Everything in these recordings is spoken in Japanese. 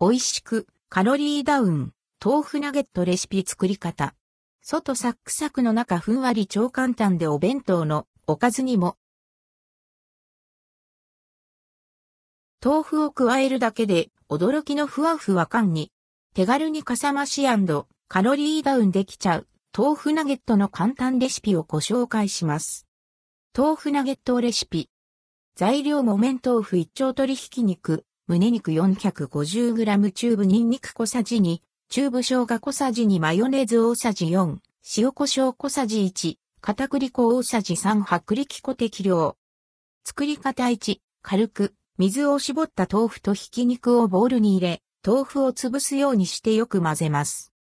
美味しく、カロリーダウン、豆腐ナゲットレシピ作り方。外サックサクの中ふんわり超簡単でお弁当のおかずにも。豆腐を加えるだけで驚きのふわふわ感に。手軽にかさ増しカロリーダウンできちゃう豆腐ナゲットの簡単レシピをご紹介します。豆腐ナゲットレシピ。材料木綿豆腐一丁鶏ひき肉、胸肉 450g チューブニンニク小さじ2、チューブ生姜小さじ2マヨネーズ大さじ4、塩胡椒小さじ1、片栗粉大さじ3薄力粉適量。作り方1、軽く水を絞った豆腐とひき肉をボウルに入れ、豆腐を潰すようにしてよく混ぜます。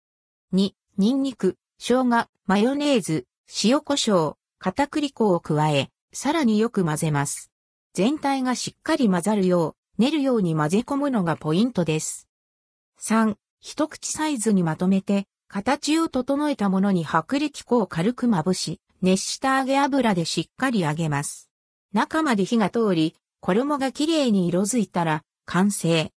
2、ニンニク、生姜、マヨネーズ、塩胡椒、片栗粉を加え、さらによく混ぜます。全体がしっかり混ざるよう、練るように混ぜ込むのがポイントです。3、一口サイズにまとめて、形を整えたものに薄力粉を軽くまぶし、熱した揚げ油でしっかり揚げます。中まで火が通り、衣がきれいに色づいたら、完成。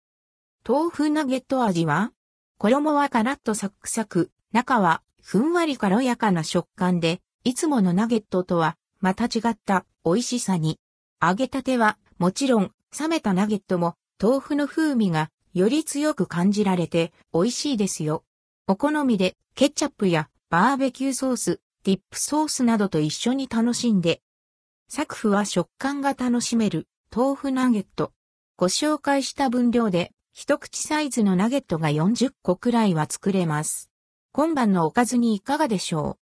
豆腐ナゲット味は衣はカラッとサクサク、中はふんわり軽やかな食感で、いつものナゲットとはまた違った美味しさに。揚げたてはもちろん冷めたナゲットも豆腐の風味がより強く感じられて美味しいですよ。お好みでケチャップやバーベキューソース、ディップソースなどと一緒に楽しんで。作風は食感が楽しめる豆腐ナゲット。ご紹介した分量で一口サイズのナゲットが40個くらいは作れます。今晩のおかずにいかがでしょう？